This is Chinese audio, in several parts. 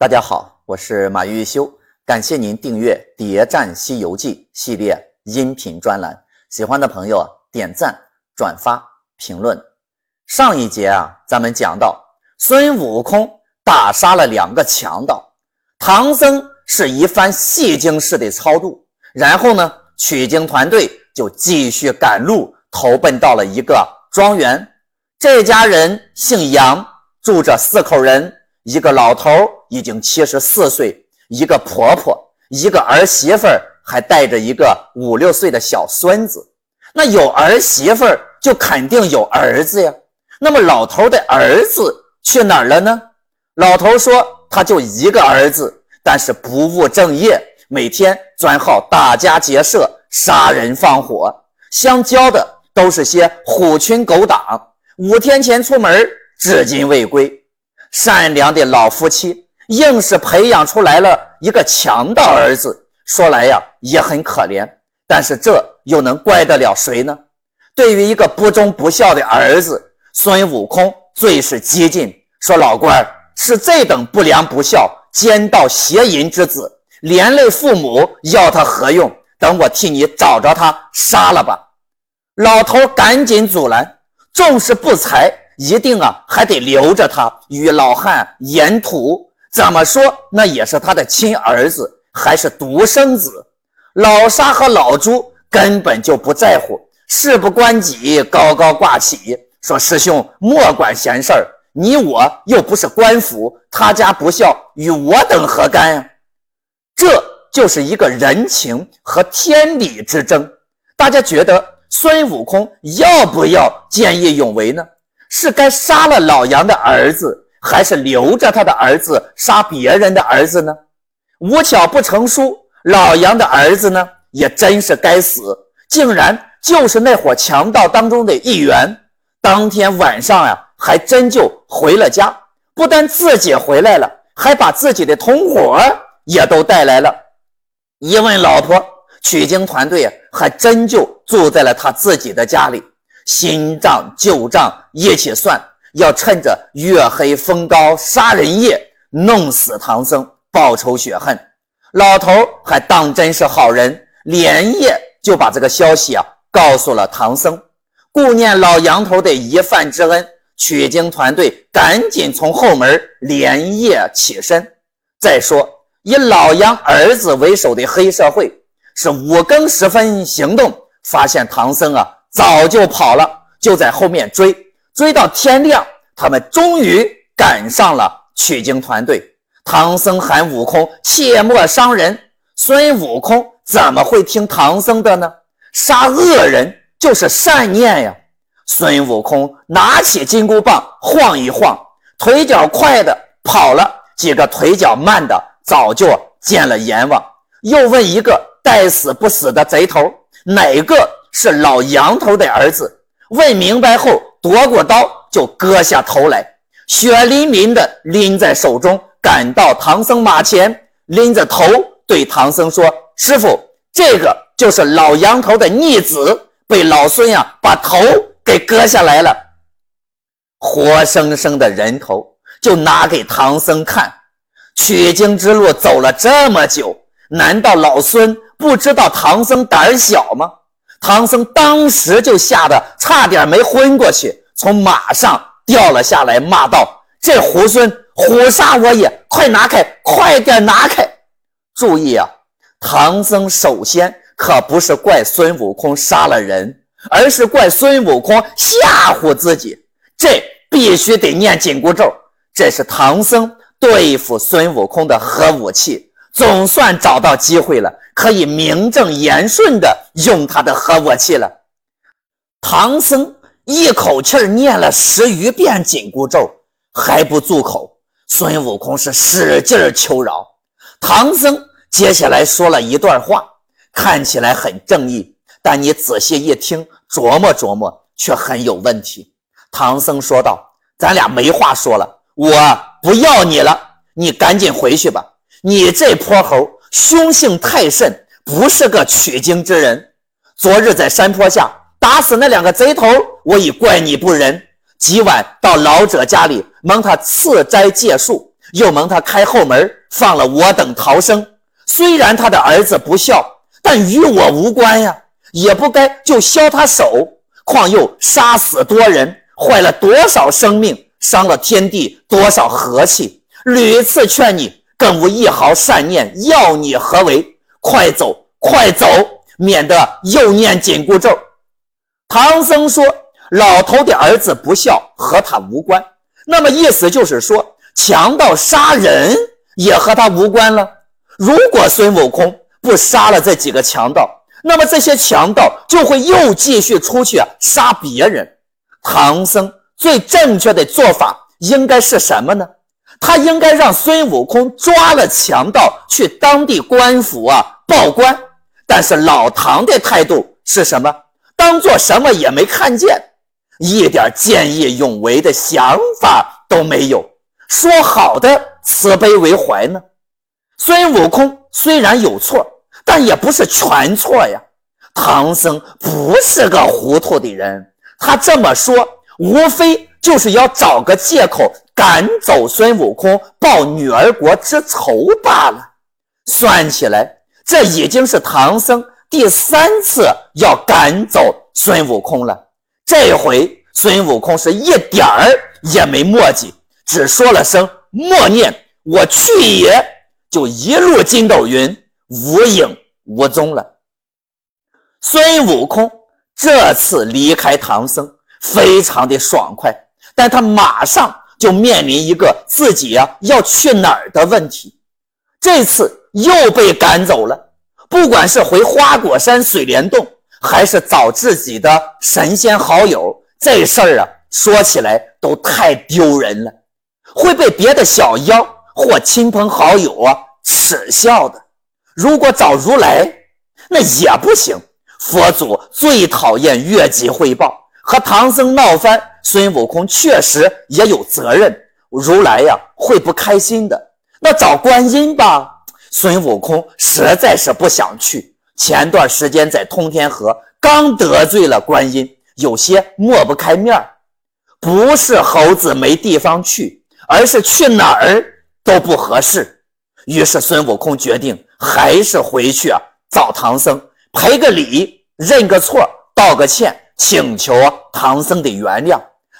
大家好，我是马玉修，感谢您订阅《谍战西游记》系列音频专栏。喜欢的朋友点赞、转发、评论。上一节啊，咱们讲到孙悟空打杀了两个强盗，唐僧是一番戏精式的超度，然后呢，取经团队就继续赶路，投奔到了一个庄园。这家人姓杨，住着四口人。一个老头已经七十四岁，一个婆婆，一个儿媳妇儿，还带着一个五六岁的小孙子。那有儿媳妇儿，就肯定有儿子呀。那么老头的儿子去哪儿了呢？老头说，他就一个儿子，但是不务正业，每天专好打家劫舍、杀人放火，相交的都是些虎群狗党。五天前出门，至今未归。善良的老夫妻硬是培养出来了一个强盗儿子，说来呀也很可怜，但是这又能怪得了谁呢？对于一个不忠不孝的儿子，孙悟空最是激进，说：“老官是这等不良不孝、奸盗邪淫之子，连累父母，要他何用？等我替你找着他，杀了吧！”老头赶紧阻拦，纵是不才。一定啊，还得留着他与老汉沿途。怎么说，那也是他的亲儿子，还是独生子。老沙和老朱根本就不在乎，事不关己，高高挂起，说：“师兄莫管闲事儿，你我又不是官府，他家不孝，与我等何干呀？”这就是一个人情和天理之争。大家觉得孙悟空要不要见义勇为呢？是该杀了老杨的儿子，还是留着他的儿子杀别人的儿子呢？无巧不成书，老杨的儿子呢，也真是该死，竟然就是那伙强盗当中的一员。当天晚上呀，还真就回了家，不但自己回来了，还把自己的同伙也都带来了。一问老婆，取经团队还真就住在了他自己的家里。新账旧账一起算，要趁着月黑风高杀人夜弄死唐僧，报仇雪恨。老头还当真是好人，连夜就把这个消息啊告诉了唐僧。顾念老杨头的一饭之恩，取经团队赶紧从后门连夜起身。再说，以老杨儿子为首的黑社会是五更时分行动，发现唐僧啊。早就跑了，就在后面追，追到天亮，他们终于赶上了取经团队。唐僧喊悟空切莫伤人，孙悟空怎么会听唐僧的呢？杀恶人就是善念呀！孙悟空拿起金箍棒晃一晃，腿脚快的跑了，几个腿脚慢的早就见了阎王。又问一个待死不死的贼头，哪个？是老杨头的儿子，问明白后，夺过刀就割下头来，血淋淋的拎在手中，赶到唐僧马前，拎着头对唐僧说：“师傅，这个就是老杨头的逆子，被老孙呀把头给割下来了，活生生的人头就拿给唐僧看。取经之路走了这么久，难道老孙不知道唐僧胆小吗？”唐僧当时就吓得差点没昏过去，从马上掉了下来，骂道：“这猢狲，虎杀我也！快拿开，快点拿开！”注意啊，唐僧首先可不是怪孙悟空杀了人，而是怪孙悟空吓唬自己。这必须得念紧箍咒，这是唐僧对付孙悟空的核武器。总算找到机会了，可以名正言顺的用他的核武器了。唐僧一口气念了十余遍紧箍咒，还不住口。孙悟空是使劲求饶。唐僧接下来说了一段话，看起来很正义，但你仔细一听，琢磨琢磨，却很有问题。唐僧说道：“咱俩没话说了，我不要你了，你赶紧回去吧。”你这泼猴，凶性太甚，不是个取经之人。昨日在山坡下打死那两个贼头，我已怪你不仁。今晚到老者家里蒙他赐斋借宿，又蒙他开后门，放了我等逃生。虽然他的儿子不孝，但与我无关呀，也不该就削他手。况又杀死多人，坏了多少生命，伤了天地多少和气。屡次劝你，更无一毫善念，要你何为？快走，快走，免得又念紧箍咒。唐僧说：“老头的儿子不孝，和他无关。那么意思就是说，强盗杀人也和他无关了。如果孙悟空不杀了这几个强盗，那么这些强盗就会又继续出去杀别人。唐僧最正确的做法应该是什么呢？他应该让孙悟空抓了强盗去当地官府啊报官。但是老唐的态度是什么？当做什么也没看见，一点见义勇为的想法都没有。说好的慈悲为怀呢？孙悟空虽然有错。但也不是全错呀，唐僧不是个糊涂的人，他这么说无非就是要找个借口赶走孙悟空，报女儿国之仇罢了。算起来，这已经是唐僧第三次要赶走孙悟空了。这回孙悟空是一点儿也没墨迹，只说了声默念，我去也，就一路筋斗云。无影无踪了。孙悟空这次离开唐僧，非常的爽快，但他马上就面临一个自己呀要去哪儿的问题。这次又被赶走了，不管是回花果山水帘洞，还是找自己的神仙好友，这事儿啊说起来都太丢人了，会被别的小妖或亲朋好友啊耻笑的。如果找如来，那也不行。佛祖最讨厌越级汇报，和唐僧闹翻，孙悟空确实也有责任。如来呀，会不开心的。那找观音吧，孙悟空实在是不想去。前段时间在通天河刚得罪了观音，有些抹不开面儿。不是猴子没地方去，而是去哪儿都不合适。于是孙悟空决定还是回去啊，找唐僧赔个礼，认个错，道个歉，请求唐僧的原谅。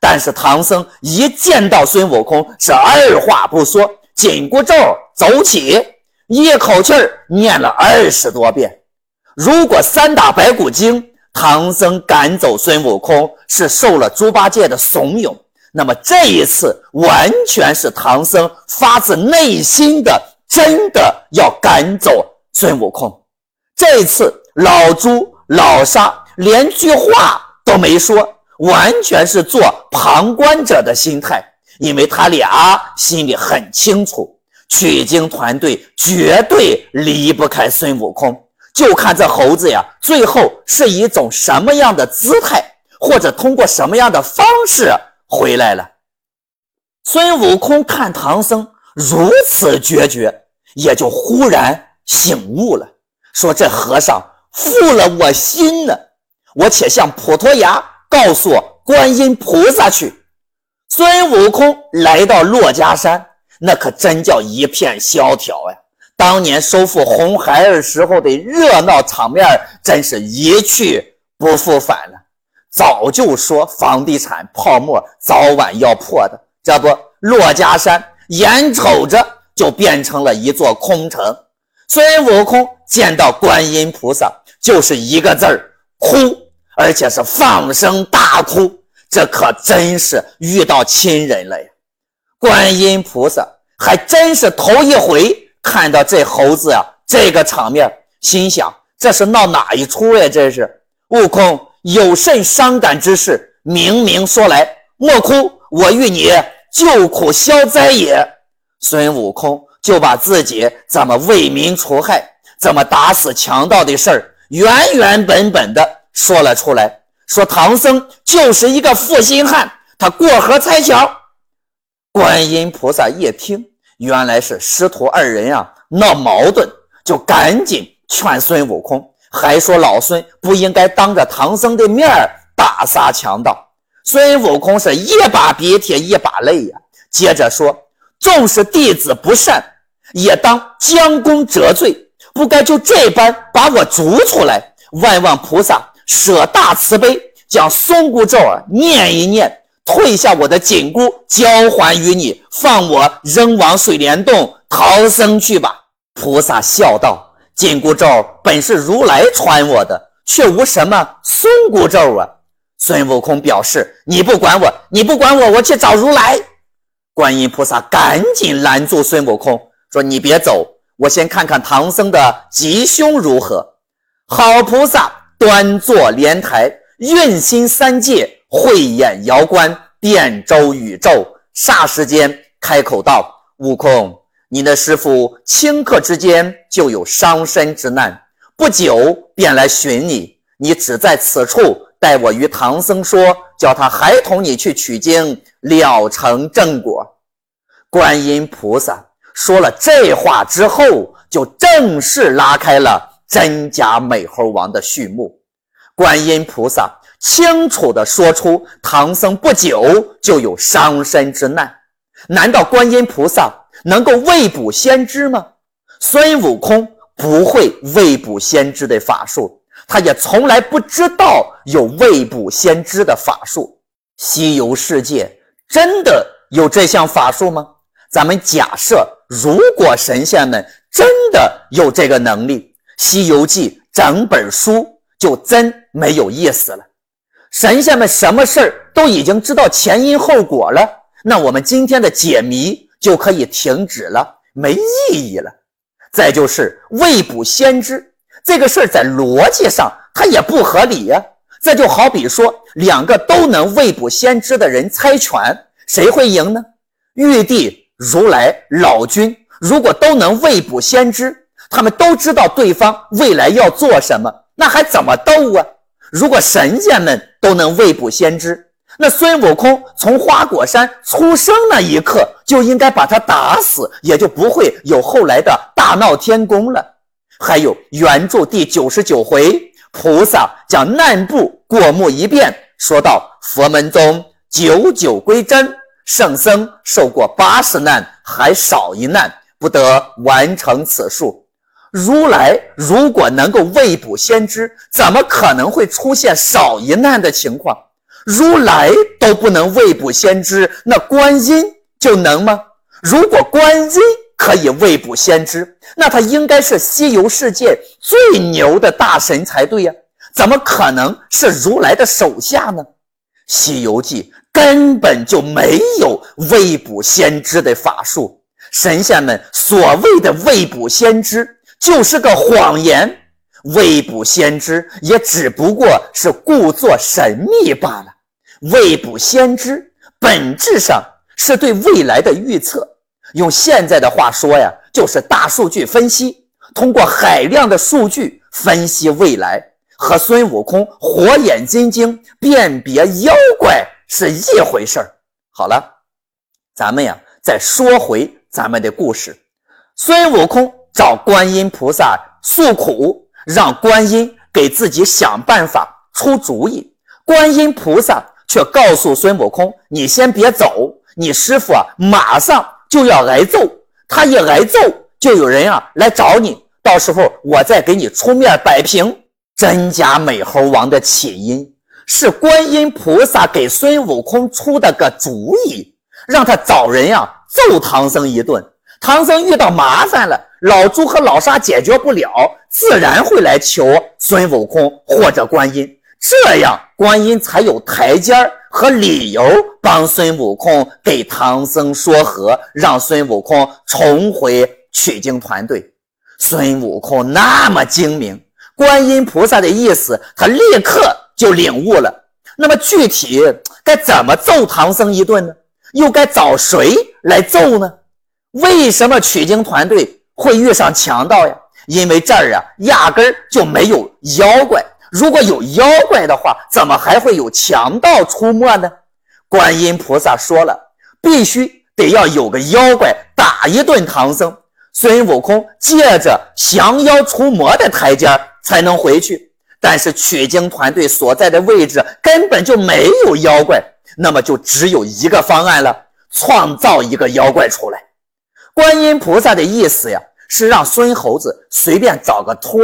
但是唐僧一见到孙悟空，是二话不说，紧箍咒走起，一口气念了二十多遍。如果三打白骨精，唐僧赶走孙悟空是受了猪八戒的怂恿，那么这一次完全是唐僧发自内心的。真的要赶走孙悟空，这次老朱老沙连句话都没说，完全是做旁观者的心态，因为他俩心里很清楚，取经团队绝对离不开孙悟空，就看这猴子呀，最后是以一种什么样的姿态，或者通过什么样的方式回来了。孙悟空看唐僧。如此决绝，也就忽然醒悟了，说：“这和尚负了我心呢，我且向普陀崖告诉观音菩萨去。”孙悟空来到珞珈山，那可真叫一片萧条呀！当年收复红孩儿时候的热闹场面，真是一去不复返了。早就说房地产泡沫早晚要破的，这不，珞珈山。眼瞅着就变成了一座空城，孙悟空见到观音菩萨就是一个字儿哭，而且是放声大哭，这可真是遇到亲人了呀！观音菩萨还真是头一回看到这猴子啊，这个场面，心想这是闹哪一出呀？这是悟空有甚伤感之事，明明说来，莫哭，我与你。救苦消灾也，孙悟空就把自己怎么为民除害、怎么打死强盗的事儿原原本本的说了出来。说唐僧就是一个负心汉，他过河拆桥。观音菩萨一听，原来是师徒二人啊闹矛盾，就赶紧劝孙悟空，还说老孙不应该当着唐僧的面打杀强盗。孙悟空是一把鼻涕一把泪呀，接着说：“纵使弟子不善，也当将功折罪，不该就这般把我逐出来。万望菩萨舍大慈悲，将松箍咒啊念一念，退下我的紧箍，交还于你，放我扔往水帘洞逃生去吧。菩萨笑道：“紧箍咒本是如来传我的，却无什么松箍咒啊。”孙悟空表示：“你不管我，你不管我，我去找如来。”观音菩萨赶紧拦住孙悟空，说：“你别走，我先看看唐僧的吉凶如何。”好菩萨端坐莲台，运心三界，慧眼遥观遍周宇宙。霎时间开口道：“悟空，你的师傅顷刻之间就有伤身之难，不久便来寻你。你只在此处。”待我与唐僧说，叫他还同你去取经，了成正果。观音菩萨说了这话之后，就正式拉开了真假美猴王的序幕。观音菩萨清楚地说出，唐僧不久就有伤身之难。难道观音菩萨能够未卜先知吗？孙悟空不会未卜先知的法术。他也从来不知道有未卜先知的法术。西游世界真的有这项法术吗？咱们假设，如果神仙们真的有这个能力，《西游记》整本书就真没有意思了。神仙们什么事儿都已经知道前因后果了，那我们今天的解谜就可以停止了，没意义了。再就是未卜先知。这个事儿在逻辑上它也不合理呀，这就好比说两个都能未卜先知的人猜拳，谁会赢呢？玉帝、如来、老君如果都能未卜先知，他们都知道对方未来要做什么，那还怎么斗啊？如果神仙们都能未卜先知，那孙悟空从花果山出生那一刻就应该把他打死，也就不会有后来的大闹天宫了。还有原著第九十九回，菩萨将难部过目一遍，说道：“佛门中九九归真，圣僧受过八十难，还少一难，不得完成此数。如来如果能够未卜先知，怎么可能会出现少一难的情况？如来都不能未卜先知，那观音就能吗？如果观音……可以未卜先知，那他应该是西游世界最牛的大神才对呀，怎么可能是如来的手下呢？西游记根本就没有未卜先知的法术，神仙们所谓的未卜先知就是个谎言，未卜先知也只不过是故作神秘罢了。未卜先知本质上是对未来的预测。用现在的话说呀，就是大数据分析，通过海量的数据分析未来，和孙悟空火眼金睛辨别妖怪是一回事儿。好了，咱们呀再说回咱们的故事。孙悟空找观音菩萨诉苦，让观音给自己想办法出主意。观音菩萨却告诉孙悟空：“你先别走，你师傅啊马上。”就要挨揍，他一挨揍，就有人啊来找你，到时候我再给你出面摆平。真假美猴王的起因是观音菩萨给孙悟空出的个主意，让他找人呀揍唐僧一顿。唐僧遇到麻烦了，老朱和老沙解决不了，自然会来求孙悟空或者观音，这样观音才有台阶儿。和理由帮孙悟空给唐僧说和，让孙悟空重回取经团队。孙悟空那么精明，观音菩萨的意思他立刻就领悟了。那么具体该怎么揍唐僧一顿呢？又该找谁来揍呢？为什么取经团队会遇上强盗呀？因为这儿啊，压根儿就没有妖怪。如果有妖怪的话，怎么还会有强盗出没呢？观音菩萨说了，必须得要有个妖怪打一顿唐僧，孙悟空借着降妖除魔的台阶才能回去。但是取经团队所在的位置根本就没有妖怪，那么就只有一个方案了：创造一个妖怪出来。观音菩萨的意思呀，是让孙猴子随便找个托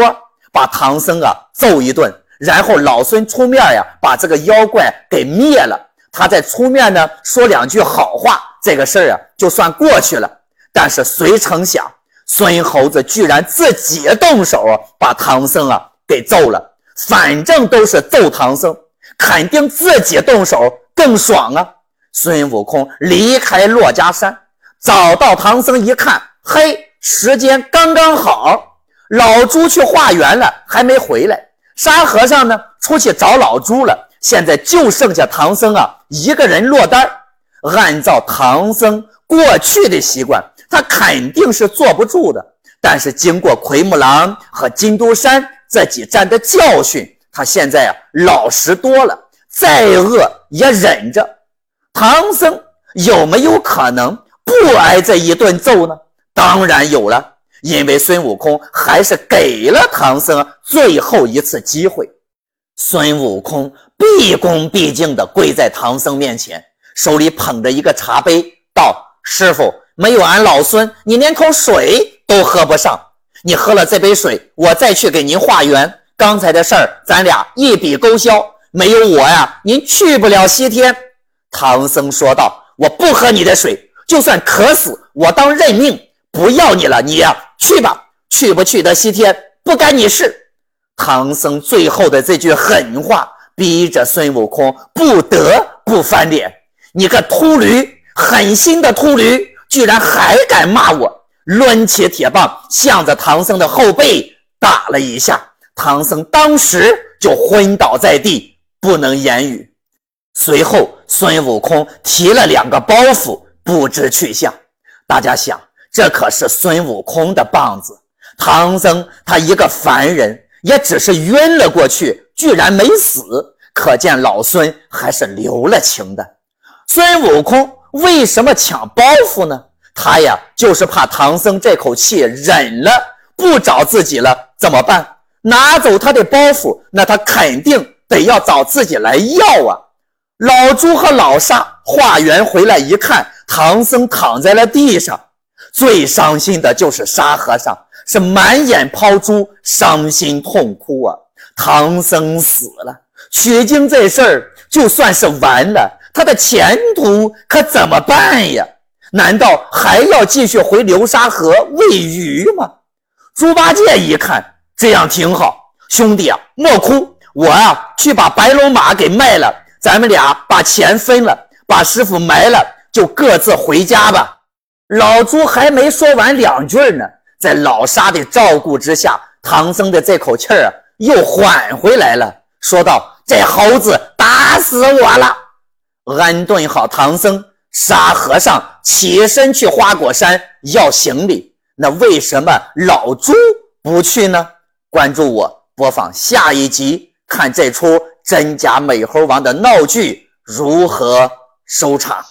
把唐僧啊揍一顿，然后老孙出面呀，把这个妖怪给灭了。他再出面呢，说两句好话，这个事儿啊就算过去了。但是谁成想，孙猴子居然自己动手把唐僧啊给揍了。反正都是揍唐僧，肯定自己动手更爽啊！孙悟空离开珞珈山，找到唐僧一看，嘿，时间刚刚好，老朱去化缘了，还没回来。沙和尚呢，出去找老朱了。现在就剩下唐僧啊一个人落单。按照唐僧过去的习惯，他肯定是坐不住的。但是经过奎木狼和金都山。这几战的教训，他现在啊老实多了，再饿也忍着。唐僧有没有可能不挨这一顿揍呢？当然有了，因为孙悟空还是给了唐僧最后一次机会。孙悟空毕恭毕敬地跪在唐僧面前，手里捧着一个茶杯，道：“师傅，没有俺老孙，你连口水都喝不上。”你喝了这杯水，我再去给您化缘。刚才的事儿，咱俩一笔勾销。没有我呀，您去不了西天。唐僧说道：“我不喝你的水，就算渴死，我当认命，不要你了。你呀，去吧，去不去得西天，不干你事。”唐僧最后的这句狠话，逼着孙悟空不得不翻脸。你个秃驴，狠心的秃驴，居然还敢骂我！抡起铁棒，向着唐僧的后背打了一下，唐僧当时就昏倒在地，不能言语。随后，孙悟空提了两个包袱，不知去向。大家想，这可是孙悟空的棒子，唐僧他一个凡人，也只是晕了过去，居然没死，可见老孙还是留了情的。孙悟空为什么抢包袱呢？他呀，就是怕唐僧这口气忍了，不找自己了怎么办？拿走他的包袱，那他肯定得要找自己来要啊！老猪和老沙化缘回来一看，唐僧躺在了地上，最伤心的就是沙和尚，是满眼抛珠，伤心痛哭啊！唐僧死了，取经这事儿就算是完了，他的前途可怎么办呀？难道还要继续回流沙河喂鱼吗？猪八戒一看这样挺好，兄弟啊，莫哭，我啊去把白龙马给卖了，咱们俩把钱分了，把师傅埋了，就各自回家吧。老朱还没说完两句呢，在老沙的照顾之下，唐僧的这口气儿啊又缓回来了，说道：“这猴子打死我了！”安顿好唐僧。沙和尚起身去花果山要行李，那为什么老朱不去呢？关注我，播放下一集，看这出真假美猴王的闹剧如何收场。